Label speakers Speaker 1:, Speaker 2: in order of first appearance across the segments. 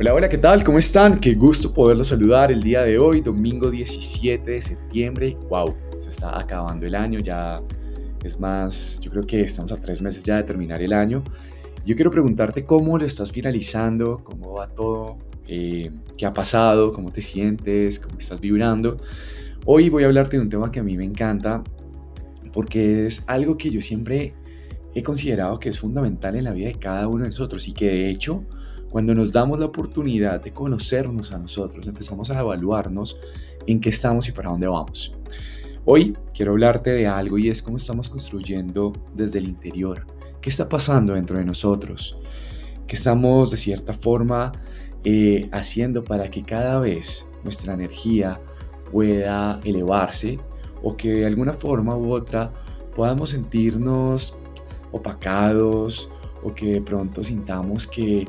Speaker 1: Hola, hola, ¿qué tal? ¿Cómo están? Qué gusto poderlos saludar el día de hoy, domingo 17 de septiembre. ¡Wow! Se está acabando el año, ya es más, yo creo que estamos a tres meses ya de terminar el año. Yo quiero preguntarte cómo lo estás finalizando, cómo va todo, eh, qué ha pasado, cómo te sientes, cómo estás vibrando. Hoy voy a hablarte de un tema que a mí me encanta porque es algo que yo siempre he considerado que es fundamental en la vida de cada uno de nosotros y que de hecho cuando nos damos la oportunidad de conocernos a nosotros, empezamos a evaluarnos en qué estamos y para dónde vamos. Hoy quiero hablarte de algo y es cómo estamos construyendo desde el interior. ¿Qué está pasando dentro de nosotros? ¿Qué estamos de cierta forma eh, haciendo para que cada vez nuestra energía pueda elevarse o que de alguna forma u otra podamos sentirnos opacados o que de pronto sintamos que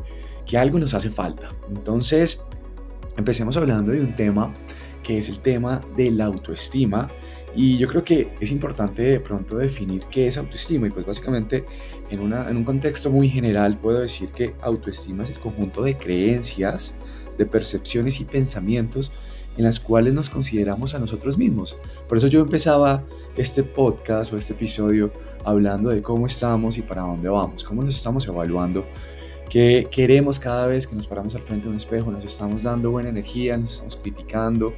Speaker 1: que algo nos hace falta. Entonces, empecemos hablando de un tema que es el tema de la autoestima. Y yo creo que es importante de pronto definir qué es autoestima. Y pues básicamente en, una, en un contexto muy general puedo decir que autoestima es el conjunto de creencias, de percepciones y pensamientos en las cuales nos consideramos a nosotros mismos. Por eso yo empezaba este podcast o este episodio hablando de cómo estamos y para dónde vamos, cómo nos estamos evaluando que queremos cada vez que nos paramos al frente de un espejo, nos estamos dando buena energía, nos estamos criticando,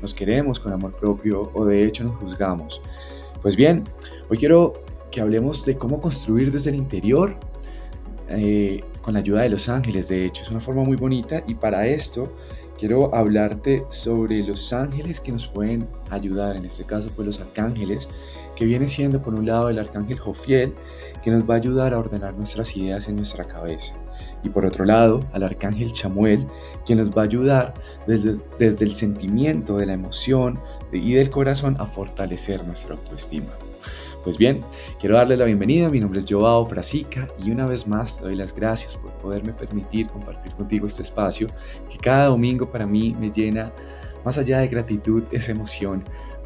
Speaker 1: nos queremos con amor propio o de hecho nos juzgamos. Pues bien, hoy quiero que hablemos de cómo construir desde el interior eh, con la ayuda de los ángeles. De hecho, es una forma muy bonita y para esto quiero hablarte sobre los ángeles que nos pueden ayudar, en este caso pues los arcángeles, que viene siendo por un lado el arcángel Jofiel, que nos va a ayudar a ordenar nuestras ideas en nuestra cabeza. Y por otro lado al arcángel Chamuel, quien nos va a ayudar desde, desde el sentimiento, de la emoción y del corazón a fortalecer nuestra autoestima. Pues bien, quiero darles la bienvenida, mi nombre es Joao Frasica y una vez más te doy las gracias por poderme permitir compartir contigo este espacio que cada domingo para mí me llena, más allá de gratitud, esa emoción,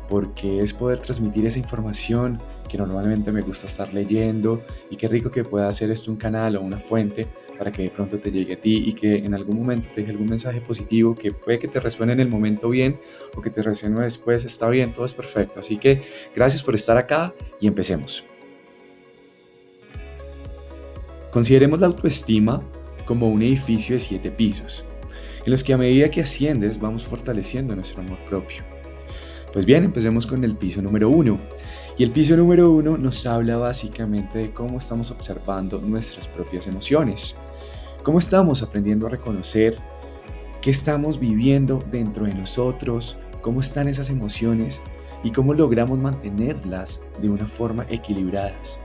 Speaker 1: porque es poder transmitir esa información que normalmente me gusta estar leyendo y qué rico que pueda hacer esto un canal o una fuente para que de pronto te llegue a ti y que en algún momento te deje algún mensaje positivo que puede que te resuene en el momento bien o que te resuene después, está bien, todo es perfecto. Así que gracias por estar acá y empecemos. Consideremos la autoestima como un edificio de siete pisos, en los que a medida que asciendes vamos fortaleciendo nuestro amor propio. Pues bien, empecemos con el piso número uno. Y el piso número uno nos habla básicamente de cómo estamos observando nuestras propias emociones. ¿Cómo estamos aprendiendo a reconocer qué estamos viviendo dentro de nosotros? ¿Cómo están esas emociones? ¿Y cómo logramos mantenerlas de una forma equilibradas?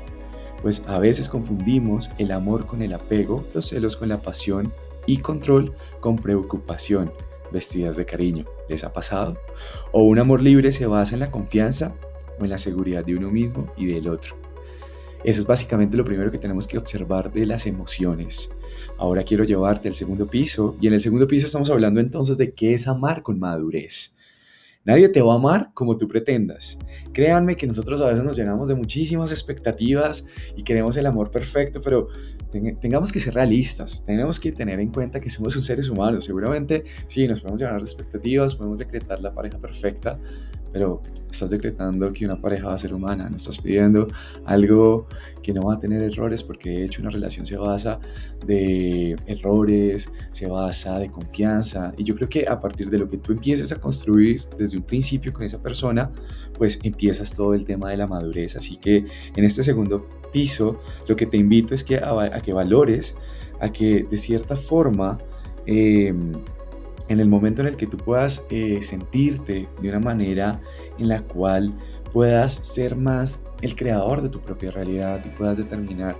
Speaker 1: Pues a veces confundimos el amor con el apego, los celos con la pasión y control con preocupación, vestidas de cariño. ¿Les ha pasado? ¿O un amor libre se basa en la confianza o en la seguridad de uno mismo y del otro? Eso es básicamente lo primero que tenemos que observar de las emociones. Ahora quiero llevarte al segundo piso y en el segundo piso estamos hablando entonces de qué es amar con madurez. Nadie te va a amar como tú pretendas. Créanme que nosotros a veces nos llenamos de muchísimas expectativas y queremos el amor perfecto, pero tengamos que ser realistas, tenemos que tener en cuenta que somos seres humanos. Seguramente sí, nos podemos llenar de expectativas, podemos decretar la pareja perfecta, pero estás decretando que una pareja va a ser humana, no estás pidiendo algo que no va a tener errores, porque de hecho una relación se basa de errores, se basa de confianza, y yo creo que a partir de lo que tú empieces a construir desde un principio con esa persona, pues empiezas todo el tema de la madurez, así que en este segundo piso lo que te invito es que a, que valores, a que de cierta forma... Eh, en el momento en el que tú puedas eh, sentirte de una manera en la cual puedas ser más el creador de tu propia realidad y puedas determinar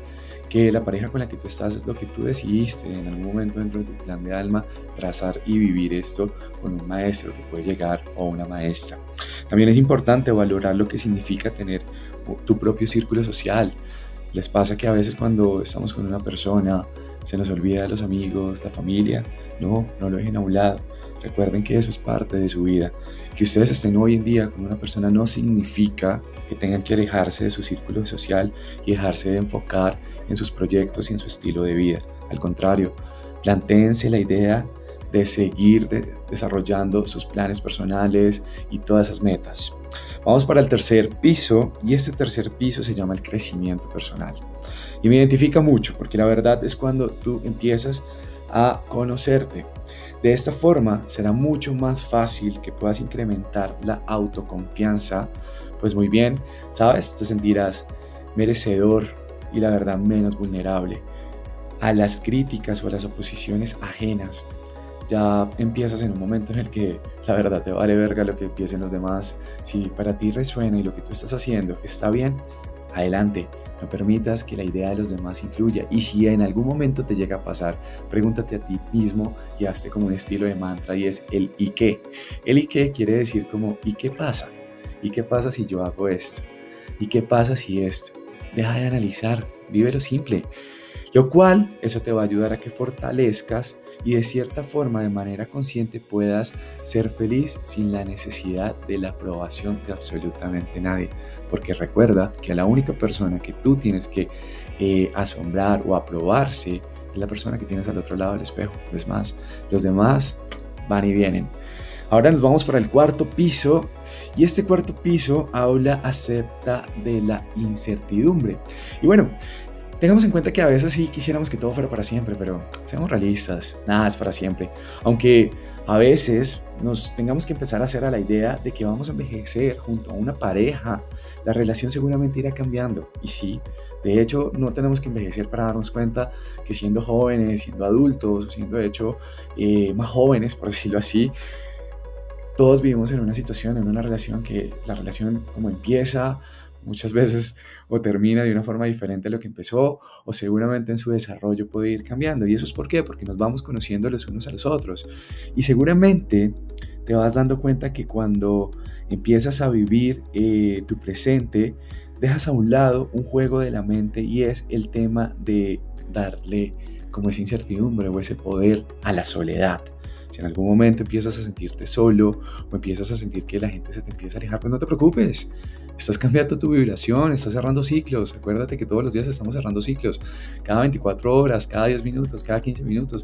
Speaker 1: que la pareja con la que tú estás es lo que tú decidiste en algún momento dentro de tu plan de alma trazar y vivir esto con un maestro que puede llegar o una maestra. También es importante valorar lo que significa tener tu propio círculo social. Les pasa que a veces cuando estamos con una persona se nos olvida los amigos, la familia. No, no lo dejen a un lado. Recuerden que eso es parte de su vida. Que ustedes estén hoy en día con una persona no significa que tengan que alejarse de su círculo social y dejarse de enfocar en sus proyectos y en su estilo de vida. Al contrario, plantéense la idea de seguir desarrollando sus planes personales y todas esas metas. Vamos para el tercer piso y este tercer piso se llama el crecimiento personal. Y me identifica mucho porque la verdad es cuando tú empiezas a conocerte. De esta forma será mucho más fácil que puedas incrementar la autoconfianza. Pues muy bien, ¿sabes? Te sentirás merecedor y la verdad menos vulnerable a las críticas o a las oposiciones ajenas. Ya empiezas en un momento en el que la verdad te vale verga lo que piensen los demás. Si para ti resuena y lo que tú estás haciendo está bien, adelante. No permitas que la idea de los demás influya. Y si en algún momento te llega a pasar, pregúntate a ti mismo y hazte como un estilo de mantra y es el ¿y qué? El ¿y qué? quiere decir como ¿y qué pasa? ¿Y qué pasa si yo hago esto? ¿Y qué pasa si esto? Deja de analizar, vive lo simple. Lo cual, eso te va a ayudar a que fortalezcas y de cierta forma, de manera consciente, puedas ser feliz sin la necesidad de la aprobación de absolutamente nadie. Porque recuerda que la única persona que tú tienes que eh, asombrar o aprobarse es la persona que tienes al otro lado del espejo. Es más, los demás van y vienen. Ahora nos vamos para el cuarto piso y este cuarto piso habla acepta de la incertidumbre. Y bueno, Tengamos en cuenta que a veces sí quisiéramos que todo fuera para siempre, pero seamos realistas, nada es para siempre. Aunque a veces nos tengamos que empezar a hacer a la idea de que vamos a envejecer junto a una pareja, la relación seguramente irá cambiando. Y sí, de hecho, no tenemos que envejecer para darnos cuenta que siendo jóvenes, siendo adultos, siendo de hecho eh, más jóvenes, por decirlo así, todos vivimos en una situación, en una relación que la relación como empieza, muchas veces o termina de una forma diferente a lo que empezó o seguramente en su desarrollo puede ir cambiando. ¿Y eso es por qué? Porque nos vamos conociendo los unos a los otros. Y seguramente te vas dando cuenta que cuando empiezas a vivir eh, tu presente, dejas a un lado un juego de la mente y es el tema de darle como esa incertidumbre o ese poder a la soledad. Si en algún momento empiezas a sentirte solo o empiezas a sentir que la gente se te empieza a alejar, pues no te preocupes. Estás cambiando tu vibración, estás cerrando ciclos. Acuérdate que todos los días estamos cerrando ciclos. Cada 24 horas, cada 10 minutos, cada 15 minutos.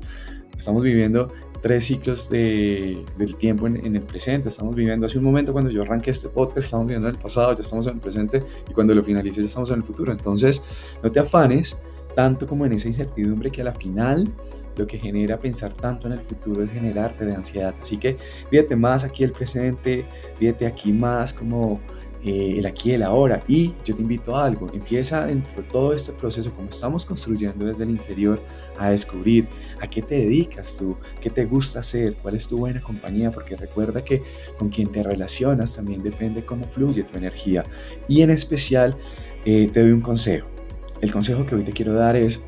Speaker 1: Estamos viviendo tres ciclos de, del tiempo en, en, el presente. Estamos viviendo hace un momento cuando yo arranqué este podcast, estamos viviendo en el pasado, ya estamos en el presente y cuando lo finalice ya estamos en el futuro. Entonces, no te afanes tanto como en esa incertidumbre que a la final lo que genera pensar tanto en el futuro es generarte de ansiedad. Así que fíjate más aquí el presente, fíjate aquí más como eh, el aquí y el ahora. Y yo te invito a algo, empieza dentro de todo este proceso, como estamos construyendo desde el interior, a descubrir a qué te dedicas tú, qué te gusta hacer, cuál es tu buena compañía, porque recuerda que con quien te relacionas también depende cómo fluye tu energía. Y en especial, eh, te doy un consejo. El consejo que hoy te quiero dar es,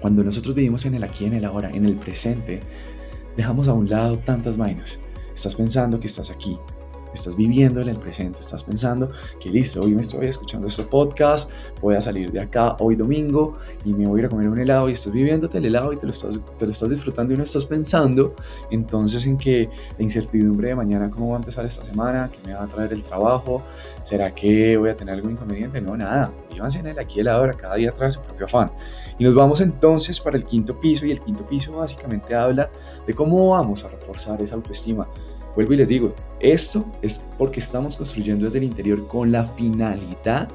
Speaker 1: cuando nosotros vivimos en el aquí, en el ahora, en el presente, dejamos a un lado tantas vainas. Estás pensando que estás aquí, estás viviendo en el presente, estás pensando que listo, hoy me estoy escuchando este podcast, voy a salir de acá hoy domingo y me voy a ir a comer un helado y estás viviéndote el helado y te lo estás, te lo estás disfrutando y no estás pensando entonces en que la incertidumbre de mañana, cómo va a empezar esta semana, qué me va a traer el trabajo, será que voy a tener algún inconveniente, no, nada, vívanse en el aquí y el ahora, cada día trae su propio afán. Y nos vamos entonces para el quinto piso y el quinto piso básicamente habla de cómo vamos a reforzar esa autoestima Vuelvo y les digo, esto es porque estamos construyendo desde el interior con la finalidad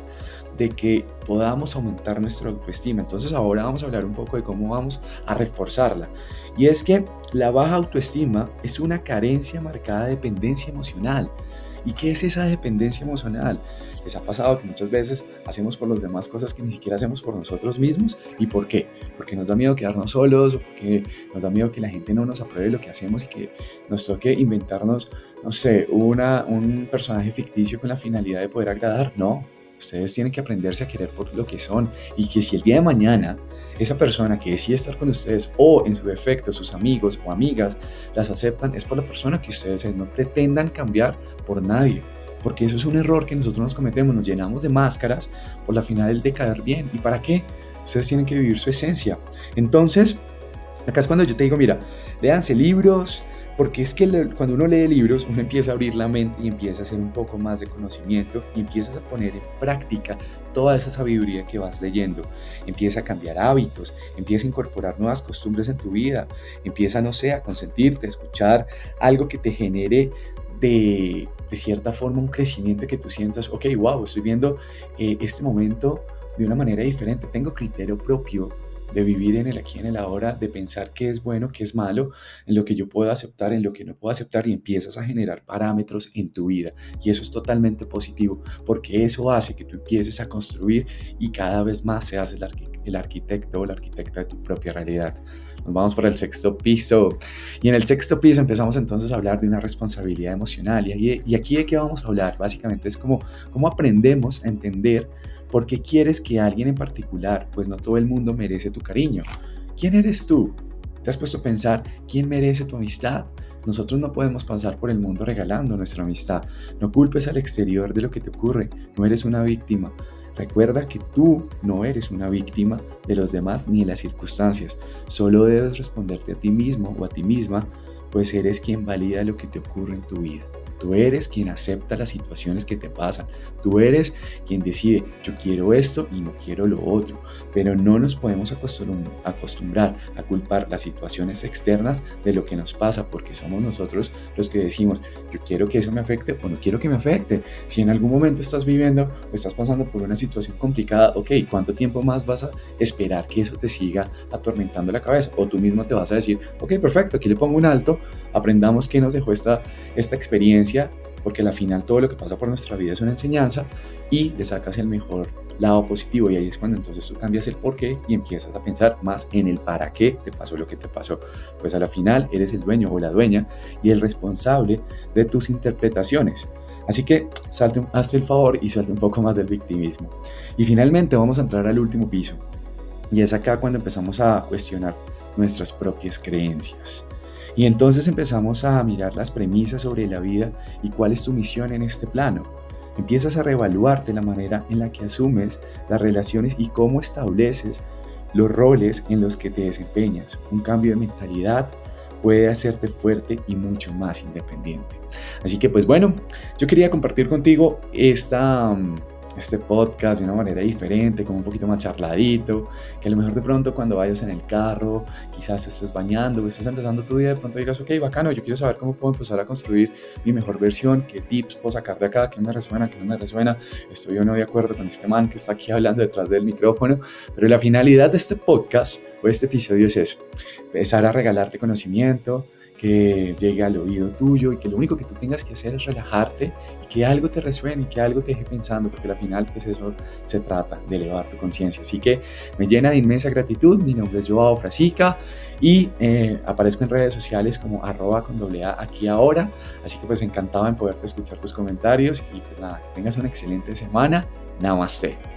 Speaker 1: de que podamos aumentar nuestra autoestima. Entonces ahora vamos a hablar un poco de cómo vamos a reforzarla. Y es que la baja autoestima es una carencia marcada de dependencia emocional. ¿Y qué es esa dependencia emocional? ¿Les ha pasado que muchas veces hacemos por los demás cosas que ni siquiera hacemos por nosotros mismos? ¿Y por qué? Porque nos da miedo quedarnos solos o porque nos da miedo que la gente no nos apruebe lo que hacemos y que nos toque inventarnos, no sé, una, un personaje ficticio con la finalidad de poder agradar. No, ustedes tienen que aprenderse a querer por lo que son y que si el día de mañana esa persona que decide estar con ustedes o en su defecto sus amigos o amigas las aceptan es por la persona que ustedes no pretendan cambiar por nadie porque eso es un error que nosotros nos cometemos, nos llenamos de máscaras por la final de caer bien. ¿Y para qué? Ustedes tienen que vivir su esencia. Entonces, acá es cuando yo te digo, mira, léanse libros, Porque es que cuando uno lee libros, uno empieza a abrir la mente y empieza a hacer un poco más de conocimiento y empiezas a poner en práctica toda esa sabiduría que vas leyendo. Empieza a cambiar hábitos, empieza a incorporar nuevas costumbres en tu vida, empieza, no sé, a consentirte, a escuchar algo que te genere de, de cierta forma un crecimiento que tú sientas, ok, wow, estoy viendo eh, este momento de una manera diferente, tengo criterio propio de vivir en el aquí, en el ahora, de pensar qué es bueno, qué es malo, en lo que yo puedo aceptar, en lo que no puedo aceptar y empiezas a generar parámetros en tu vida. Y eso es totalmente positivo porque eso hace que tú empieces a construir y cada vez más seas el, el arquitecto o la arquitecta de tu propia realidad. Nos vamos por el sexto piso. Y en el sexto piso empezamos entonces a hablar de una responsabilidad emocional. Y, y aquí de qué vamos a hablar? Básicamente es como cómo aprendemos a entender ¿Por qué quieres que alguien en particular? Pues no todo el mundo merece tu cariño. ¿Quién eres tú? ¿Te has puesto a pensar quién merece tu amistad? Nosotros no podemos pasar por el mundo regalando nuestra amistad. No culpes al exterior de lo que te ocurre. No eres una víctima. Recuerda que tú no eres una víctima de los demás ni de las circunstancias. Solo debes responderte a ti mismo o a ti misma, pues eres quien valida lo que te ocurre en tu vida. Tú eres quien acepta las situaciones que te pasan. Tú eres quien decide, yo quiero esto y no quiero lo otro. Pero no nos podemos acostumbrar a culpar las situaciones externas de lo que nos pasa, porque somos nosotros los que decimos, yo quiero que eso me afecte o no quiero que me afecte. Si en algún momento estás viviendo o estás pasando por una situación complicada, ok, ¿cuánto tiempo más vas a esperar que eso te siga atormentando la cabeza? O tú mismo te vas a decir, ok, perfecto, aquí le pongo un alto, aprendamos qué nos dejó esta, esta experiencia porque al final todo lo que pasa por nuestra vida es una enseñanza y le sacas el mejor lado positivo y ahí es cuando entonces tú cambias el por qué y empiezas a pensar más en el para qué te pasó lo que te pasó. Pues a la final eres el dueño o la dueña y el responsable de tus interpretaciones. Así que salte, hazte el favor y salte un poco más del victimismo. Y finalmente vamos a entrar al último piso. Y es acá cuando empezamos a cuestionar nuestras propias creencias. Y entonces empezamos a mirar las premisas sobre la vida y cuál es tu misión en este plano. Empiezas a reevaluarte la manera en la que asumes las relaciones y cómo estableces los roles en los que te desempeñas. Un cambio de mentalidad puede hacerte fuerte y mucho más independiente. Así que pues bueno, yo quería compartir contigo esta mm, este podcast de una manera diferente, como un poquito más charladito, que a lo mejor de pronto cuando vayas en el carro, quizás estés bañando estés empezando tu día, de pronto digas, ok, bacano, yo quiero saber cómo puedo empezar a construir mi mejor versión, qué tips puedo sacar de acá, qué me resuena, qué no me resuena, estoy o no de acuerdo con este man que está aquí hablando detrás del micrófono, pero la finalidad de este podcast o este episodio es eso, empezar a regalarte conocimiento, que llegue al oído tuyo y que lo único que tú tengas que hacer es relajarte que algo te resuene y que algo te deje pensando, porque al final pues eso se trata de elevar tu conciencia. Así que me llena de inmensa gratitud, mi nombre es Joao Frasica y eh, aparezco en redes sociales como arroba con doble A aquí ahora, así que pues encantado en poderte escuchar tus comentarios y pues nada, que tengas una excelente semana, namaste.